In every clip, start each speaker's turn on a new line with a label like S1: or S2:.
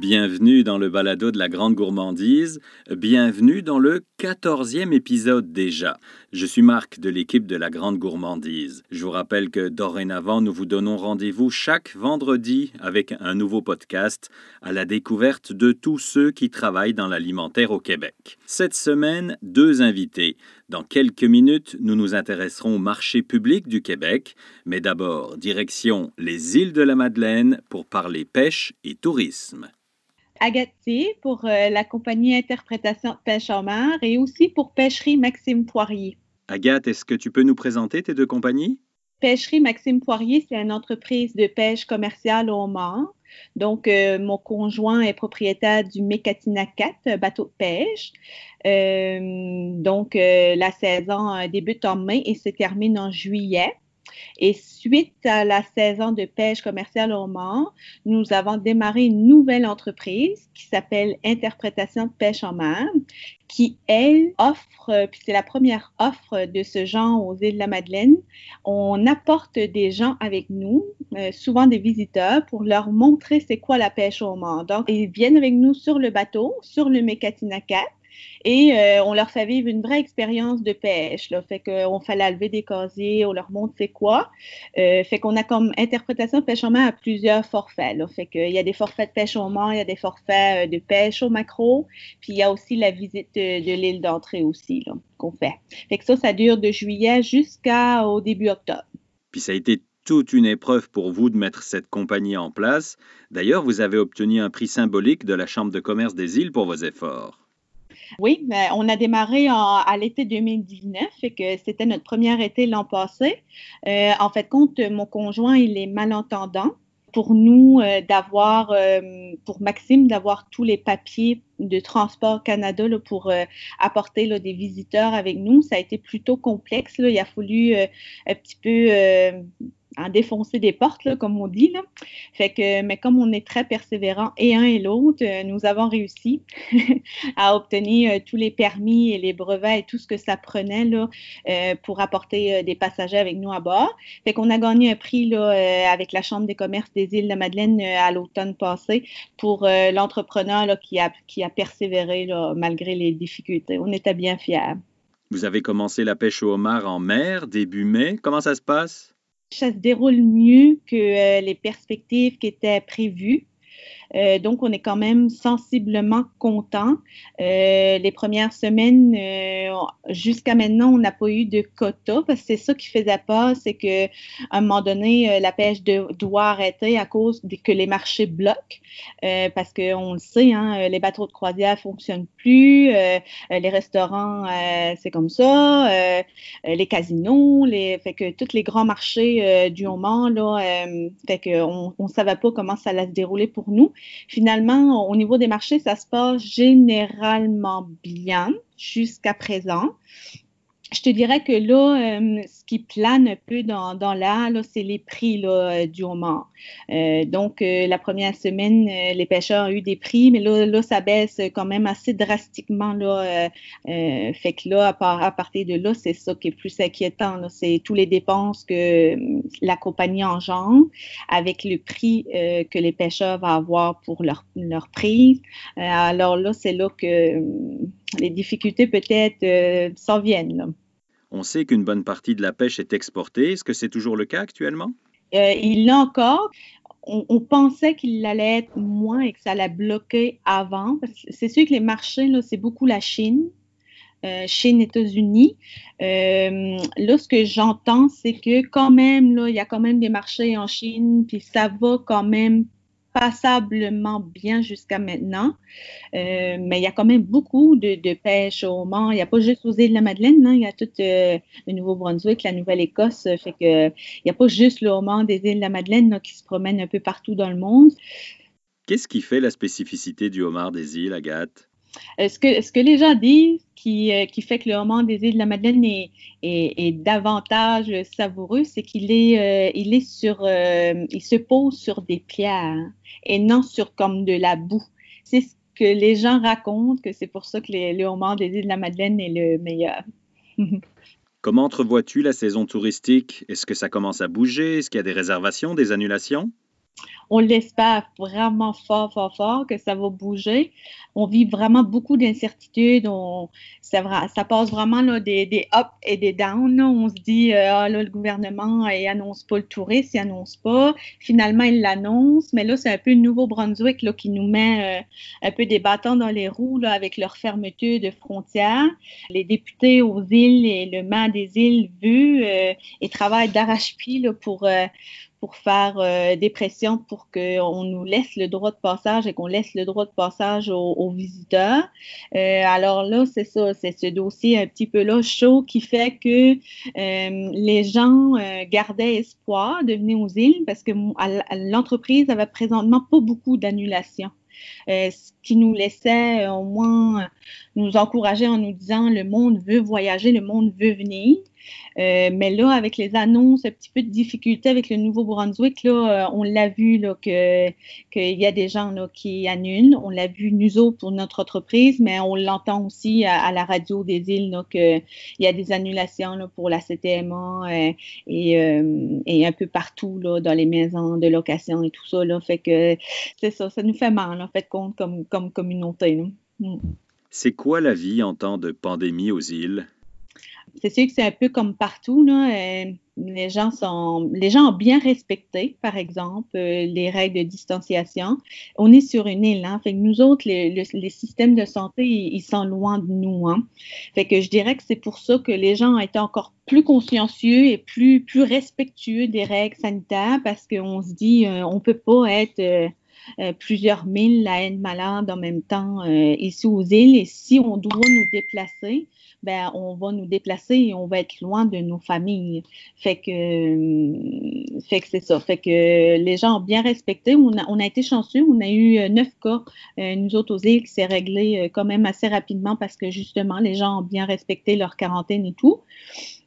S1: Bienvenue dans le balado de la grande gourmandise. Bienvenue dans le quatorzième épisode déjà. Je suis Marc de l'équipe de la grande gourmandise. Je vous rappelle que dorénavant, nous vous donnons rendez-vous chaque vendredi avec un nouveau podcast à la découverte de tous ceux qui travaillent dans l'alimentaire au Québec. Cette semaine, deux invités. Dans quelques minutes, nous nous intéresserons au marché public du Québec, mais d'abord, direction les îles de la Madeleine pour parler pêche et tourisme.
S2: Agathe pour euh, la compagnie Interprétation de pêche en mer et aussi pour Pêcherie Maxime Poirier.
S1: Agathe, est-ce que tu peux nous présenter tes deux compagnies?
S2: Pêcherie Maxime Poirier, c'est une entreprise de pêche commerciale au Mans. Donc, euh, mon conjoint est propriétaire du Mécatina 4, bateau de pêche. Euh, donc, la saison débute en mai et se termine en juillet. Et suite à la saison de pêche commerciale au Mans, nous avons démarré une nouvelle entreprise qui s'appelle Interprétation de pêche en mer, qui, elle, offre, puis c'est la première offre de ce genre aux îles de la Madeleine. On apporte des gens avec nous, euh, souvent des visiteurs, pour leur montrer c'est quoi la pêche au Mans. Donc, ils viennent avec nous sur le bateau, sur le Mécatina 4, et euh, on leur fait vivre une vraie expérience de pêche. Là. Fait qu'on fait la levée des casiers, on leur montre c'est quoi. Euh, fait qu'on a comme interprétation de pêche en mer à plusieurs forfaits. Là. Fait qu'il y a des forfaits de pêche au Mans, il y a des forfaits euh, de pêche au macro, puis il y a aussi la visite de l'île d'entrée aussi qu'on fait. Fait que ça, ça dure de juillet jusqu'au début octobre.
S1: Puis ça a été toute une épreuve pour vous de mettre cette compagnie en place. D'ailleurs, vous avez obtenu un prix symbolique de la Chambre de commerce des îles pour vos efforts.
S2: Oui, on a démarré à l'été 2019, et que c'était notre premier été l'an passé. Euh, en fait, compte, mon conjoint, il est malentendant. Pour nous, euh, d'avoir, euh, pour Maxime, d'avoir tous les papiers de Transport Canada pour apporter des visiteurs avec nous, ça a été plutôt complexe. Il a fallu un petit peu en défoncer des portes, comme on dit. Fait que, mais comme on est très persévérant et un et l'autre, euh, nous avons réussi à obtenir euh, tous les permis et les brevets et tout ce que ça prenait euh, pour apporter des passagers avec nous à bord. Fait qu'on a gagné un prix avec la Chambre des commerces des îles de Madeleine à l'automne passé pour l'entrepreneur qui a, persévéré malgré les difficultés. On était bien fiers.
S1: Vous avez commencé la pêche au homard en mer début mai. Comment ça se passe?
S2: Ça se déroule mieux que euh, les perspectives qui étaient prévues. Euh, donc, on est quand même sensiblement content. Euh, les premières semaines, euh, jusqu'à maintenant, on n'a pas eu de quota parce que c'est ça qui faisait pas, c'est que à un moment donné, la pêche doit arrêter à cause que les marchés bloquent. parce qu'on le sait, hein, les bateaux de croisière fonctionnent plus, les restaurants, c'est comme ça, les casinos, les, fait que tous les grands marchés du moment, là, fait qu'on ne savait pas comment ça allait se dérouler pour nous. Finalement, au niveau des marchés, ça se passe généralement bien jusqu'à présent. Je te dirais que là, euh, qui plane un peu dans, dans l'air, c'est les prix là, euh, du homard. Euh, donc, la première semaine, les pêcheurs ont eu des prix, mais là, ça baisse quand même assez drastiquement. Là, fait que là, à, partir de là, c'est ça qui est plus inquiétant. C'est tous les dépenses que la compagnie engendre avec le prix que les pêcheurs vont avoir pour leur, leur prise. alors là, c'est là que les difficultés peut-être s'en viennent.
S1: On sait qu'une bonne partie de la pêche est exportée. Est-ce que c'est toujours le cas actuellement?
S2: Euh, il l'est encore. On, pensait qu'il allait être moins et que ça allait bloquer avant. C'est sûr que les marchés, c'est beaucoup la Chine. Euh, Chine, États-Unis. Euh, là, ce que j'entends, c'est que quand même, là, il y a quand même des marchés en Chine, puis ça va quand même passablement bien jusqu'à maintenant. Euh, mais il y a quand même beaucoup de, pêche au Mans. Il n'y a pas juste aux îles de la Madeleine, non? il y a tout euh, le Nouveau-Brunswick, la Nouvelle-Écosse. Fait que il n'y a pas juste le Mans des îles de la Madeleine qui se promène un peu partout dans le monde.
S1: Qu'est-ce qui fait la spécificité du homard des îles, Agathe?
S2: Euh, ce, que, les gens disent qui, qui fait que le homard des îles de la Madeleine est, davantage savoureux, c'est qu'il est, il est sur, il se pose sur des pierres et non sur comme de la boue. C'est ce que les gens racontent, que c'est pour ça que le homard des îles de la Madeleine est le meilleur.
S1: Comment entrevois-tu la saison touristique? Est-ce que ça commence à bouger? Est-ce qu'il y a des réservations, des annulations?
S2: On l'espère vraiment fort, fort, fort que ça va bouger. On vit vraiment beaucoup d'incertitudes. Ça, ça, passe vraiment des, des ups et des downs. On se dit, euh, ah, là, le gouvernement, il annonce pas le tourisme, il annonce pas. Finalement, il l'annonce. Mais là, c'est un peu le Nouveau-Brunswick qui nous met euh, un peu des bâtons dans les roues avec leur fermeture de frontières. Les députés aux îles et le maire des îles veut euh, et travaillent d'arrache-pied pour pour faire euh, des pressions pour qu'on nous laisse le droit de passage et qu'on laisse le droit de passage aux, visiteurs. Euh, alors là, c'est ça, c'est ce dossier un petit peu là chaud qui fait que euh, les gens gardaient espoir de venir aux îles parce que l'entreprise avait présentement pas beaucoup d'annulations. ce qui nous laissait au moins nous encourager en nous disant le monde veut voyager, le monde veut venir. Euh, mais là, avec les annonces, un petit peu de difficulté avec le Nouveau-Brunswick, là, euh, on l'a vu là, que, qu'il y a des gens là, qui annulent. On l'a vu, nous autres, pour notre entreprise, mais on l'entend aussi à, la radio des îles qu'il y a des annulations là, pour la CTMA euh, et, et, un peu partout là, dans les maisons de location et tout ça. Là, fait que c'est ça, ça nous fait mal, en fait, compte comme, comme communauté.
S1: Mm. C'est quoi la vie en temps de pandémie aux îles?
S2: C'est sûr que c'est un peu comme partout. Là, euh, les, gens sont, les gens ont bien respecté, par exemple, euh, les règles de distanciation. On est sur une île. Hein, fait que nous autres, les, systèmes de santé, ils, sont loin de nous. Hein. Fait que je dirais que c'est pour ça que les gens ont été encore plus consciencieux et plus, plus respectueux des règles sanitaires parce qu'on se dit, euh, on peut pas être... plusieurs mille à être malade en même temps ici aux îles. Et si on doit nous déplacer, ben, on va nous déplacer et on va être loin de nos familles. Fait que, euh, fait que c'est ça. Fait que les gens ont bien respecté. On a, on a été chanceux. On a eu euh, neuf cas, euh, nous autres aux îles, qui s'est réglé quand même assez rapidement parce que justement, les gens ont bien respecté leur quarantaine et tout.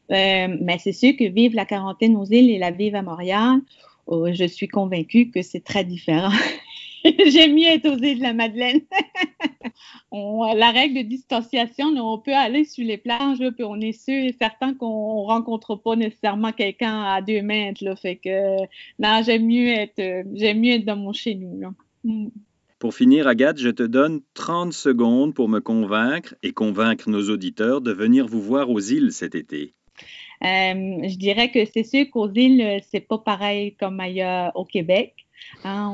S2: mais c'est sûr que vivre la quarantaine aux îles et la vivre à Montréal, oh, je suis convaincue que c'est très différent. J'aime mieux être aux îles de la Madeleine. la règle de distanciation, on peut aller sur les plages, puis on est sûr et certain qu'on ne rencontre pas nécessairement quelqu'un à deux mètres. Là, fait que non, j'aime mieux être j'aime mieux être dans mon chez nous. Mm.
S1: Pour finir, Agathe, je te donne 30 secondes pour me convaincre et convaincre nos auditeurs de venir vous voir aux îles cet été.
S2: Euh, je dirais que c'est sûr qu'aux îles, c'est pas pareil comme ailleurs au Québec. Hein,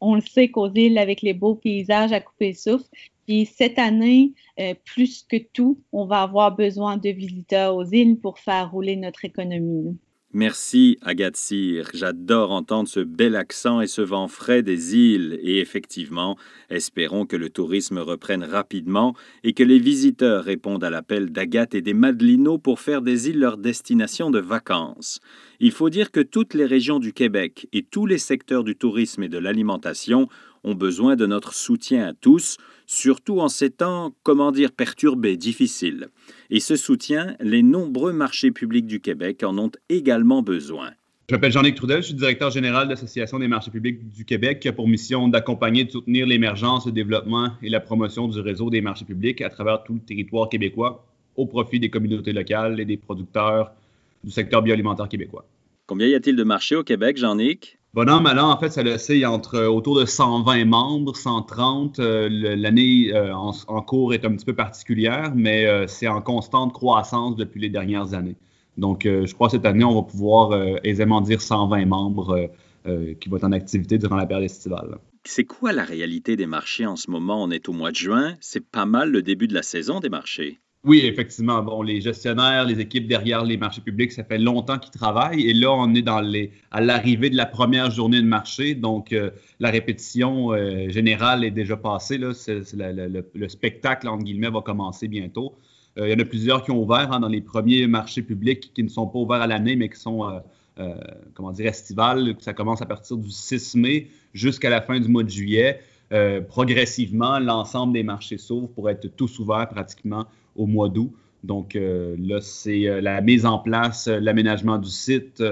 S2: on, le sait qu'aux îles, avec les beaux paysages à couper le souffle, puis cette année, euh, plus que tout, on va avoir besoin de visiteurs aux îles pour faire rouler notre économie.
S1: Merci, Agathe Cyr. J'adore entendre ce bel accent et ce vent frais des îles. Et effectivement, espérons que le tourisme reprenne rapidement et que les visiteurs répondent à l'appel d'Agathe et des Madelinos pour faire des îles leur destination de vacances. Il faut dire que toutes les régions du Québec et tous les secteurs du tourisme et de l'alimentation ont besoin de notre soutien à tous, surtout en ces temps, comment dire, perturbés, difficiles. Et ce soutien, les nombreux marchés publics du Québec en ont également besoin.
S3: Je m'appelle Jean-Luc Trudel, je suis directeur général de l'Association des marchés publics du Québec qui a pour mission d'accompagner et de soutenir l'émergence, le développement et la promotion du réseau des marchés publics à travers tout le territoire québécois au profit des communautés locales et des producteurs du secteur bioalimentaire québécours.
S1: Combien y a-t-il de marchés au Québec, Jean-Nic?
S3: Bon an, mal en fait, ça le sait entre euh, autour de 120 membres, 130. Euh, l'année euh, en, cours est un petit peu particulière, mais c'est en constante croissance depuis les dernières années. Donc, je crois que cette année, on va pouvoir aisément dire 120 membres qui vont être en activité durant la période estivale.
S1: C'est quoi la réalité des marchés en ce moment? On est au mois de juin. C'est pas mal le début de la saison des marchés.
S3: Oui, effectivement. Bon, les gestionnaires, les équipes derrière les marchés publics, ça fait longtemps qu'ils travaillent. Et là, on est dans les, à l'arrivée de la première journée de marché. Donc, euh, la répétition euh, générale est déjà passée. Là. le, spectacle, entre guillemets, va commencer bientôt. Euh, il y en a plusieurs qui ont ouvert hein, dans les premiers marchés publics qui ne sont pas ouverts à l'année, mais qui sont, comment dire, estivales. Ça commence à partir du 6 mai jusqu'à la fin du mois de juillet. Progressivement, l'ensemble des marchés s'ouvrent pour être tous ouverts pratiquement au mois d'août. Donc euh, là, c'est euh, la mise en place, euh, l'aménagement du site,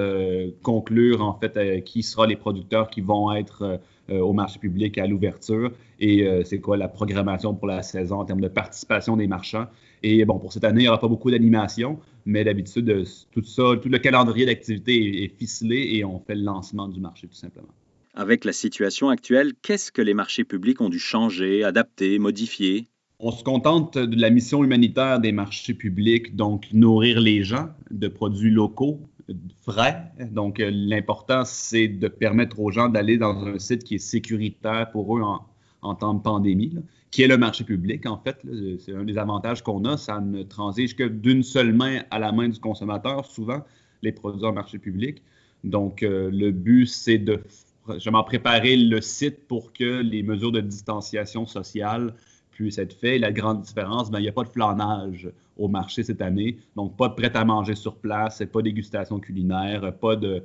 S3: conclure en fait qui sera les producteurs qui vont être au marché public à l'ouverture et c'est quoi la programmation pour la saison en termes de participation des marchands. Et bon, pour cette année, il n'y aura pas beaucoup d'animation, mais d'habitude, tout ça, tout le calendrier d'activité est, ficelé et on fait le lancement du marché tout simplement.
S1: Avec la situation actuelle, qu'est-ce que les marchés publics ont dû changer, adapter, modifier?
S3: On se contente de la mission humanitaire des marchés publics, donc nourrir les gens de produits locaux, frais. Donc, euh, l'important, c'est de permettre aux gens d'aller dans un site qui est sécuritaire pour eux en, temps de pandémie, qui est le marché public, en fait. C'est un des avantages qu'on a. Ça ne transige que d'une seule main à la main du consommateur, souvent, les produits en marché public. Donc, euh, le but, c'est de vraiment préparer le site pour que les mesures de distanciation sociale puissent être faites. La grande différence, ben, il n'y a pas de flanage au marché cette année. Donc, pas de prêt à manger sur place, pas de dégustation culinaire, pas de,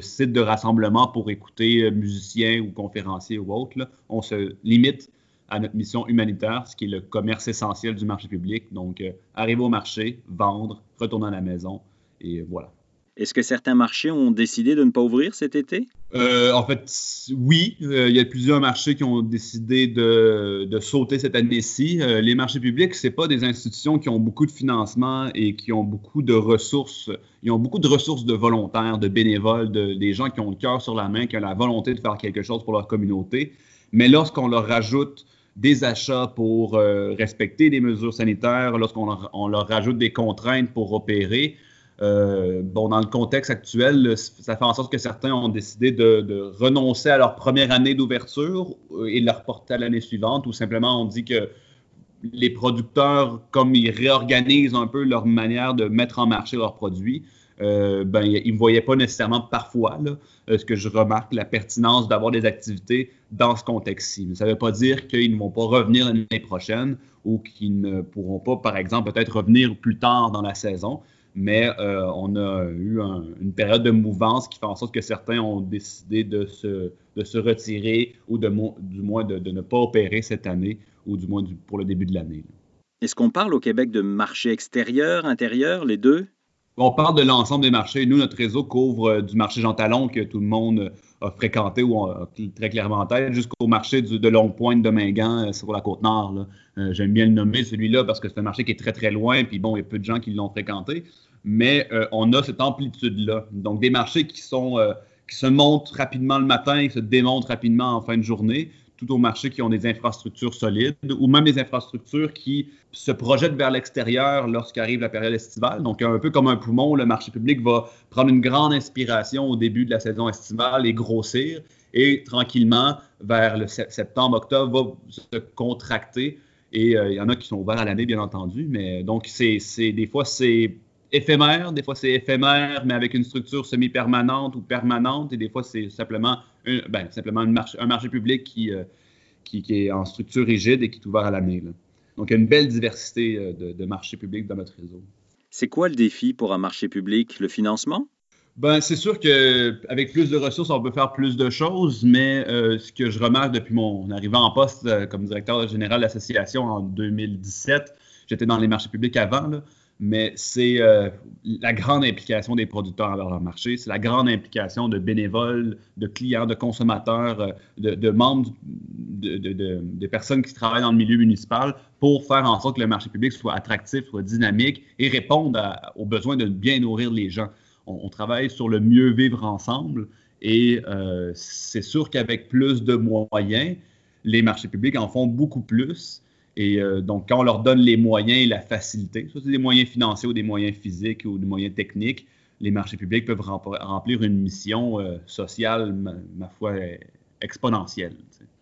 S3: site de rassemblement pour écouter euh, musiciens ou conférenciers ou autres. On se limite à notre mission humanitaire, ce qui est le commerce essentiel du marché public. Donc, euh, arriver au marché, vendre, retourner à la maison, et voilà.
S1: Est-ce que certains marchés ont décidé de ne pas ouvrir cet été?
S3: Euh, en fait, oui. Euh, il y a plusieurs marchés qui ont décidé de, sauter cette année-ci. Euh, les marchés publics, ce pas des institutions qui ont beaucoup de financement et qui ont beaucoup de ressources. Ils ont beaucoup de ressources de volontaires, de bénévoles, de, des gens qui ont le cœur sur la main, qui ont la volonté de faire quelque chose pour leur communauté. Mais lorsqu'on leur rajoute des achats pour respecter les mesures sanitaires, lorsqu'on leur, leur rajoute des contraintes pour opérer, euh, bon, dans le contexte actuel, ça fait en sorte que certains ont décidé de, renoncer à leur première année d'ouverture euh, et de la reporter à l'année suivante, ou simplement on dit que les producteurs, comme ils réorganisent un peu leur manière de mettre en marché leurs produits, euh, ben, ils ne voyaient pas nécessairement parfois, ce que je remarque, la pertinence d'avoir des activités dans ce contexte-ci. Ça ne veut pas dire qu'ils ne vont pas revenir l'année prochaine ou qu'ils ne pourront pas, par exemple, peut-être revenir plus tard dans la saison mais euh, on a eu une période de mouvance qui fait en sorte que certains ont décidé de se, de se retirer ou de, du moins de, ne pas opérer cette année ou du moins pour le début de l'année.
S1: Est-ce qu'on parle au Québec de marché extérieur, intérieur, les deux?
S3: On parle de l'ensemble des marchés. Nous, notre réseau couvre euh, du marché Jean Talon que tout le monde a fréquenté ou a très clairement en tête, jusqu'au marché de Longue Pointe de Mingan euh, sur la côte nord. J'aime bien le nommer celui-là parce que c'est un marché qui est très très loin, puis bon, il y a peu de gens qui l'ont fréquenté mais euh, on a cette amplitude-là. Donc, des marchés qui, sont, euh, qui se montent rapidement le matin et se démontent rapidement en fin de journée, tout aux marchés qui ont des infrastructures solides ou même des infrastructures qui se projettent vers l'extérieur lorsqu'arrive la période estivale. Donc, un peu comme un poumon, le marché public va prendre une grande inspiration au début de la saison estivale et grossir, et tranquillement, vers le septembre-octobre, va se contracter. Et euh, il y en a qui sont ouverts à l'année, bien entendu, mais donc, c'est, des fois, c'est éphémère, des fois c'est éphémère, mais avec une structure semi-permanente ou permanente, et des fois c'est simplement, un, ben, simplement un marché public euh, qui, qui, est en structure rigide et qui est ouvert à l'année. Donc il y a une belle diversité euh, de, de marchés publics dans notre réseau.
S1: C'est quoi le défi pour un marché public? Le financement?
S3: Ben, c'est sûr qu'avec plus de ressources, on peut faire plus de choses, mais euh, ce que je remarque depuis mon arrivée en poste comme directeur général de l'association en 2017, j'étais dans les marchés publics avant, là, mais c'est euh, la grande implication des producteurs envers leur marché, c'est la grande implication de bénévoles, de clients, de consommateurs, euh, de, membres, de, personnes qui travaillent dans le milieu municipal pour faire en sorte que le marché public soit attractif, soit dynamique et réponde aux besoins de bien nourrir les gens. On, travaille sur le mieux vivre ensemble et euh, c'est sûr qu'avec plus de moyens, les marchés publics en font beaucoup plus et euh, donc, quand on leur donne les moyens et la facilité, soit c'est des moyens financiers ou des moyens physiques ou des moyens techniques, les marchés publics peuvent remplir une mission euh, sociale, ma, foi, exponentielle.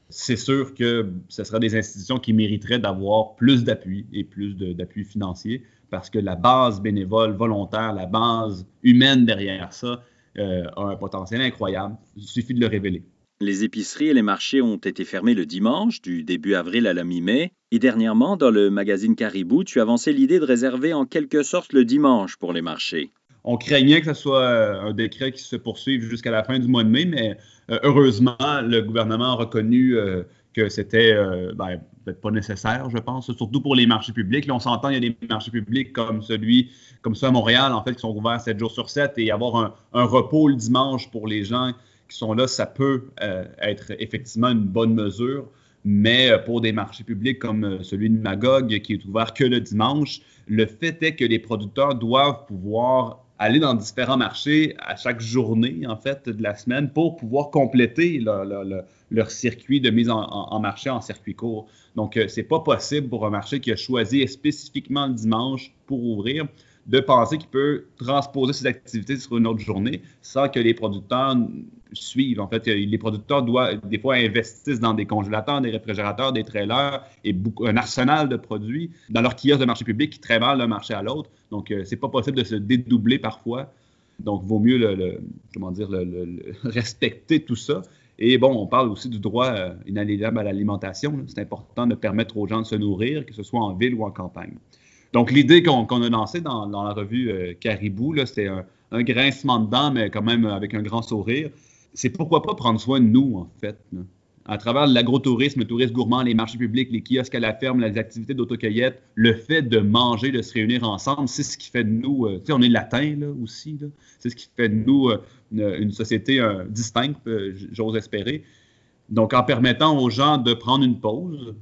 S3: C'est sûr que ce sera des institutions qui mériteraient d'avoir plus d'appui et plus d'appui financier parce que la base bénévole, volontaire, la base humaine derrière ça euh, a un potentiel incroyable. Il suffit de le révéler.
S1: Les épiceries et les marchés ont été fermés le dimanche, du début avril à la mi-mai. Et dernièrement, dans le magazine Caribou, tu avançais l'idée de réserver en quelque sorte le dimanche pour les marchés.
S3: On craignait que ce soit euh, un décret qui se poursuive jusqu'à la fin du mois de mai, mais euh, heureusement, le gouvernement a reconnu euh, que c'était ben, peut-être pas nécessaire, je pense, surtout pour les marchés publics. Là, on s'entend, il y a des marchés publics comme celui, comme ceux à Montréal, en fait, qui sont ouverts 7 jours sur 7 et avoir un, un repos le dimanche pour les gens qui sont là, ça peut euh, être effectivement une bonne mesure. Mais euh, pour des marchés publics comme euh, celui de Magog, qui est ouvert que le dimanche, le fait est que les producteurs doivent pouvoir aller dans différents marchés à chaque journée, en fait, de la semaine pour pouvoir compléter leur, circuit de mise en, marché en circuit court. Donc, euh, c'est pas possible pour un marché qui a choisi spécifiquement le dimanche pour ouvrir de penser qu'il peut transposer ses activités sur une autre journée sans que les producteurs suivent. En fait, les producteurs doivent, des fois, investissent dans des congélateurs, des réfrigérateurs, des trailers et un arsenal de produits dans leur kiosque de marché public qui mal d'un marché à l'autre. Donc, euh, c'est pas possible de se dédoubler parfois. Donc, vaut mieux comment dire, respecter tout ça. Et bon, on parle aussi du droit euh, inaliénable à l'alimentation. C'est important de permettre aux gens de se nourrir, que ce soit en ville ou en campagne. Donc, l'idée qu'on a lancée dans, la revue euh, Caribou, c'était un, grincement de dents, mais quand même avec un grand sourire. C'est pourquoi pas prendre soin de nous, en fait. À travers l'agrotourisme, le tourisme gourmand, les marchés publics, les kiosques à la ferme, les activités d'autocueillette, le fait de manger, de se réunir ensemble, c'est ce qui fait de nous, euh, tu sais, on est latin aussi, c'est ce qui fait de nous euh, une, société distincte, j'ose espérer. Donc, en permettant aux gens de prendre une pause,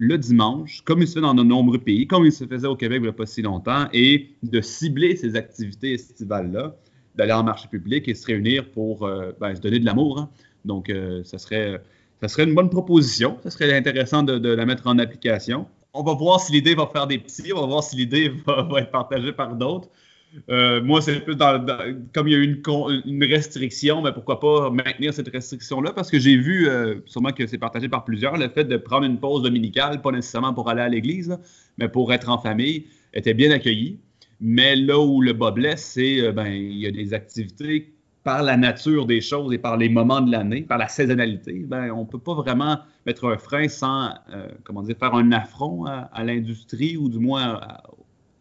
S3: le dimanche, comme il se fait dans de nombreux pays, comme il se faisait au Québec il n'y a pas si longtemps, et de cibler ces activités estivales-là, d'aller en marché public et se réunir pour euh, ben, se donner de l'amour. Hein. Donc, euh, ça, serait, ça serait une bonne proposition. Ça serait intéressant de, la mettre en application. On va voir si l'idée va faire des petits, on va voir si l'idée va, être partagée par d'autres. Euh, moi, c'est plus dans, comme il y a eu une, restriction, mais pourquoi pas maintenir cette restriction-là? Parce que j'ai vu, euh, sûrement que c'est partagé par plusieurs, le fait de prendre une pause dominicale, pas nécessairement pour aller à l'église, mais pour être en famille, était bien accueilli. Mais là où le bas blesse, c'est euh, ben il y a des activités par la nature des choses et par les moments de l'année, par la saisonnalité, ben, on ne peut pas vraiment mettre un frein sans, comment dire, faire un affront à, l'industrie ou du moins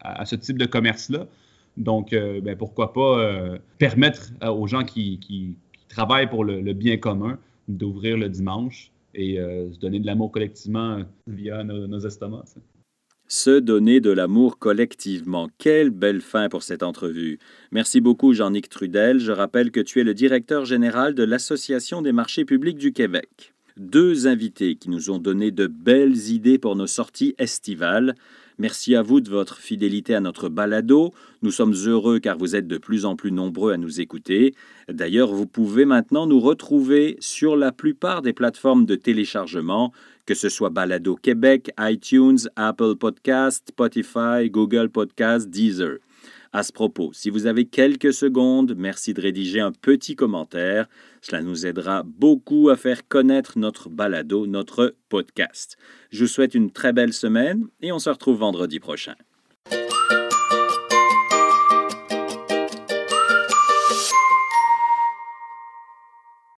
S3: à ce type de commerce-là. Donc, euh, ben, pourquoi pas euh, permettre euh, aux gens qui, travaillent pour le, bien commun d'ouvrir le dimanche et se donner de l'amour collectivement via nos, estomacs.
S1: Se donner de l'amour collectivement. Quelle belle fin pour cette entrevue. Merci beaucoup, Jean-Nic Trudel. Je rappelle que tu es le directeur général de l'Association des marchés publics du Québec. Deux invités qui nous ont donné de belles idées pour nos sorties estivales. Merci à vous de votre fidélité à notre balado. Nous sommes heureux car vous êtes de plus en plus nombreux à nous écouter. D'ailleurs, vous pouvez maintenant nous retrouver sur la plupart des plateformes de téléchargement, que ce soit Balado Québec, iTunes, Apple Podcast, Spotify, Google Podcast, Deezer. À ce propos, si vous avez quelques secondes, merci de rédiger un petit commentaire. Cela nous aidera beaucoup à faire connaître notre balado, notre podcast. Je vous souhaite une très belle semaine et on se retrouve vendredi prochain.